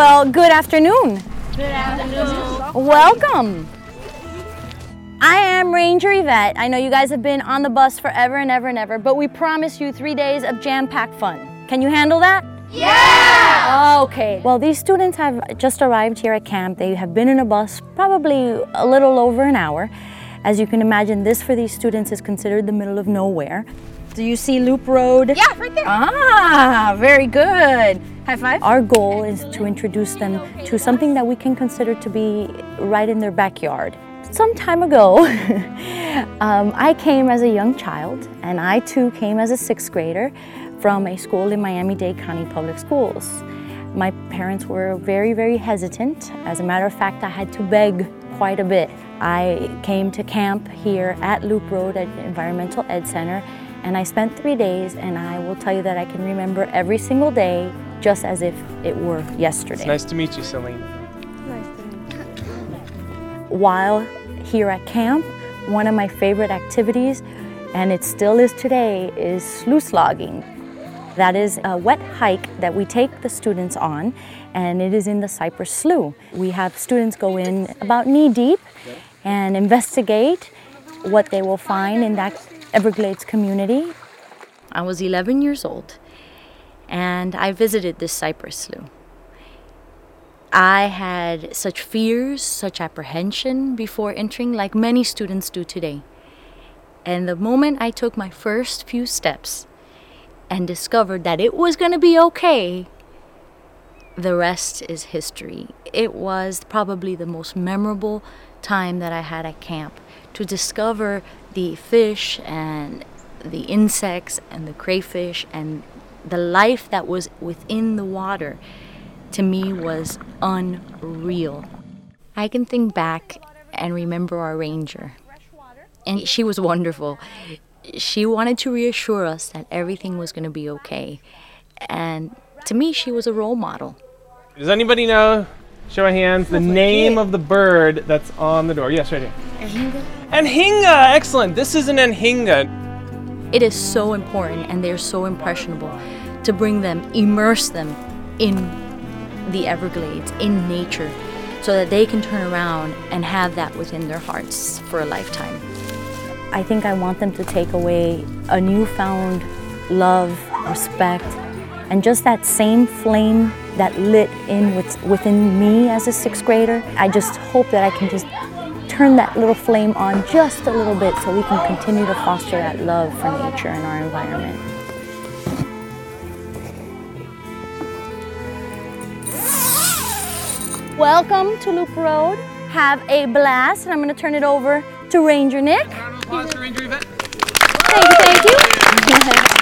Well, good afternoon. Good afternoon. Welcome. I am Ranger Yvette. I know you guys have been on the bus forever and ever and ever, but we promise you three days of jam-packed fun. Can you handle that? Yeah! Okay. Well, these students have just arrived here at camp. They have been in a bus probably a little over an hour. As you can imagine, this for these students is considered the middle of nowhere. Do you see Loop Road? Yeah, right there. Ah, very good. High five. Our goal is to introduce them to something that we can consider to be right in their backyard. Some time ago, um, I came as a young child, and I too came as a sixth grader from a school in Miami-Dade County Public Schools. My parents were very, very hesitant. As a matter of fact, I had to beg quite a bit. I came to camp here at Loop Road at Environmental Ed Center and I spent three days and I will tell you that I can remember every single day just as if it were yesterday. It's nice to meet you, Celine. Nice to meet you. While here at camp, one of my favorite activities, and it still is today, is slough slogging. That is a wet hike that we take the students on, and it is in the Cypress Slough. We have students go in about knee deep and investigate what they will find in that Everglades community. I was 11 years old and I visited this cypress slough. I had such fears, such apprehension before entering, like many students do today. And the moment I took my first few steps and discovered that it was going to be okay, the rest is history. It was probably the most memorable time that I had at camp to discover the fish and the insects and the crayfish and the life that was within the water to me was unreal. I can think back and remember our ranger, and she was wonderful. She wanted to reassure us that everything was going to be okay. And to me, she was a role model. Does anybody know, show of hands, the name of the bird that's on the door? Yes, right here. Anhinga. Anhinga! Excellent. This is an anhinga. It is so important and they're so impressionable to bring them, immerse them in the Everglades, in nature, so that they can turn around and have that within their hearts for a lifetime. I think I want them to take away a newfound love, respect, and just that same flame that lit in within me as a sixth grader. I just hope that I can just turn that little flame on just a little bit so we can continue to foster that love for nature and our environment. Welcome to Loop Road. Have a blast, and I'm going to turn it over to Ranger Nick. Applause for Ranger Yvette. Thank you, thank you.